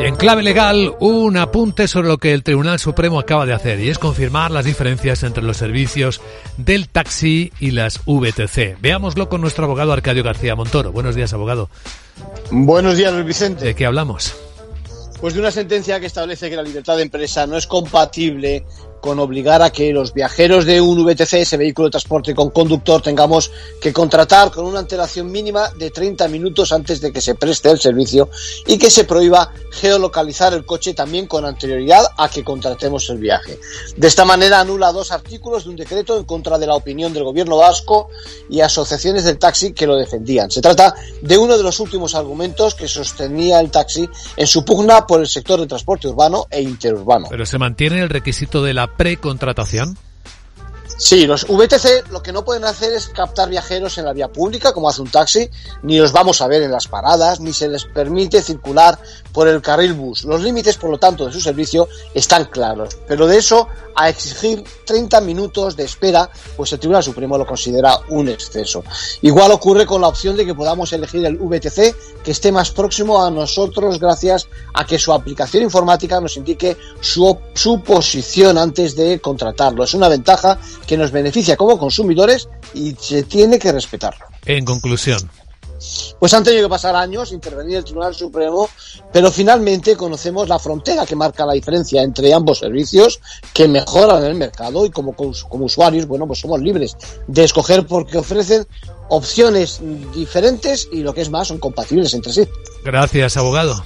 Y en clave legal, un apunte sobre lo que el Tribunal Supremo acaba de hacer, y es confirmar las diferencias entre los servicios del taxi y las VTC. Veámoslo con nuestro abogado Arcadio García Montoro. Buenos días, abogado. Buenos días, Luis Vicente. ¿De qué hablamos? Pues de una sentencia que establece que la libertad de empresa no es compatible con obligar a que los viajeros de un VTC, ese vehículo de transporte con conductor, tengamos que contratar con una antelación mínima de 30 minutos antes de que se preste el servicio y que se prohíba geolocalizar el coche también con anterioridad a que contratemos el viaje. De esta manera anula dos artículos de un decreto en contra de la opinión del gobierno vasco y asociaciones del taxi que lo defendían. Se trata de uno de los últimos argumentos que sostenía el taxi en su pugna por el sector del transporte urbano e interurbano. Pero se mantiene el requisito de la precontratación? Sí, los VTC lo que no pueden hacer es captar viajeros en la vía pública, como hace un taxi, ni los vamos a ver en las paradas, ni se les permite circular por el carril bus. Los límites, por lo tanto, de su servicio están claros. Pero de eso a exigir 30 minutos de espera, pues el Tribunal Supremo lo considera un exceso. Igual ocurre con la opción de que podamos elegir el VTC que esté más próximo a nosotros gracias a que su aplicación informática nos indique su, su posición antes de contratarlo. Es una ventaja que nos beneficia como consumidores y se tiene que respetarlo. En conclusión. Pues han tenido que pasar años, intervenir el Tribunal Supremo, pero finalmente conocemos la frontera que marca la diferencia entre ambos servicios, que mejoran el mercado y como, como usuarios, bueno, pues somos libres de escoger porque ofrecen opciones diferentes y lo que es más, son compatibles entre sí. Gracias, abogado.